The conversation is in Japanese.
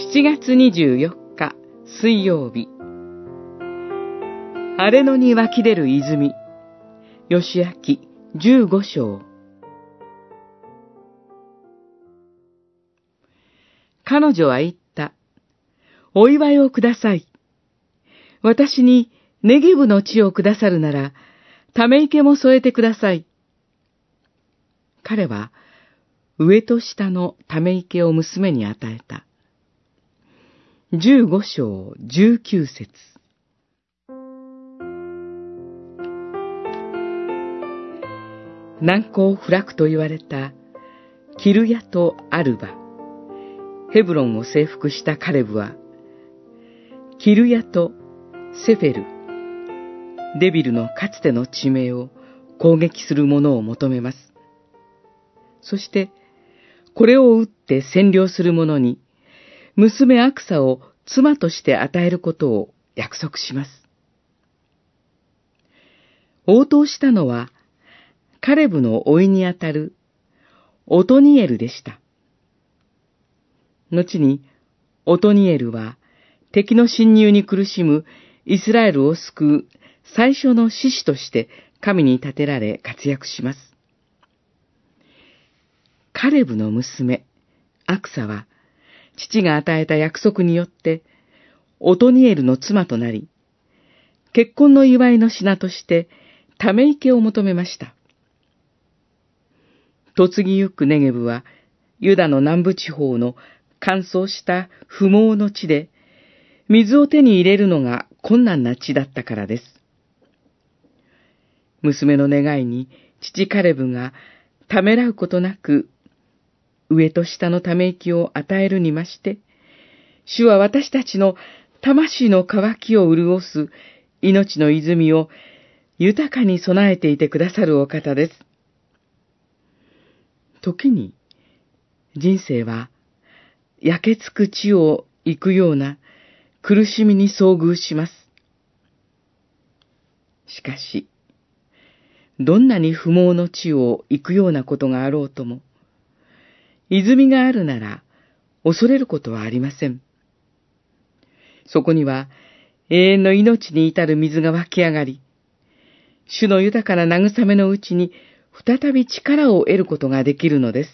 7月24日水曜日荒れ野に湧き出る泉吉明15章彼女は言った。お祝いをください。私にネギブの地をくださるなら、ため池も添えてください。彼は、上と下のため池を娘に与えた。十五章十九節難攻不落と言われたキルヤとアルバ。ヘブロンを征服したカレブは、キルヤとセフェル、デビルのかつての地名を攻撃する者を求めます。そして、これを撃って占領する者に、娘アクサを妻として与えることを約束します。応答したのは、カレブの甥にあたるオトニエルでした。後に、オトニエルは敵の侵入に苦しむイスラエルを救う最初の獅子として神に立てられ活躍します。カレブの娘、アクサは、父が与えた約束によって、オトニエルの妻となり、結婚の祝いの品として、ため池を求めました。嫁ぎゆくネゲブは、ユダの南部地方の乾燥した不毛の地で、水を手に入れるのが困難な地だったからです。娘の願いに父カレブがためらうことなく上と下のため息を与えるにまして、主は私たちの魂の渇きを潤す命の泉を豊かに備えていてくださるお方です。時に人生は焼けつく地を行くような苦しみに遭遇します。しかし、どんなに不毛の地を行くようなことがあろうとも、泉があるなら恐れることはありません。そこには永遠の命に至る水が湧き上がり、主の豊かな慰めのうちに再び力を得ることができるのです。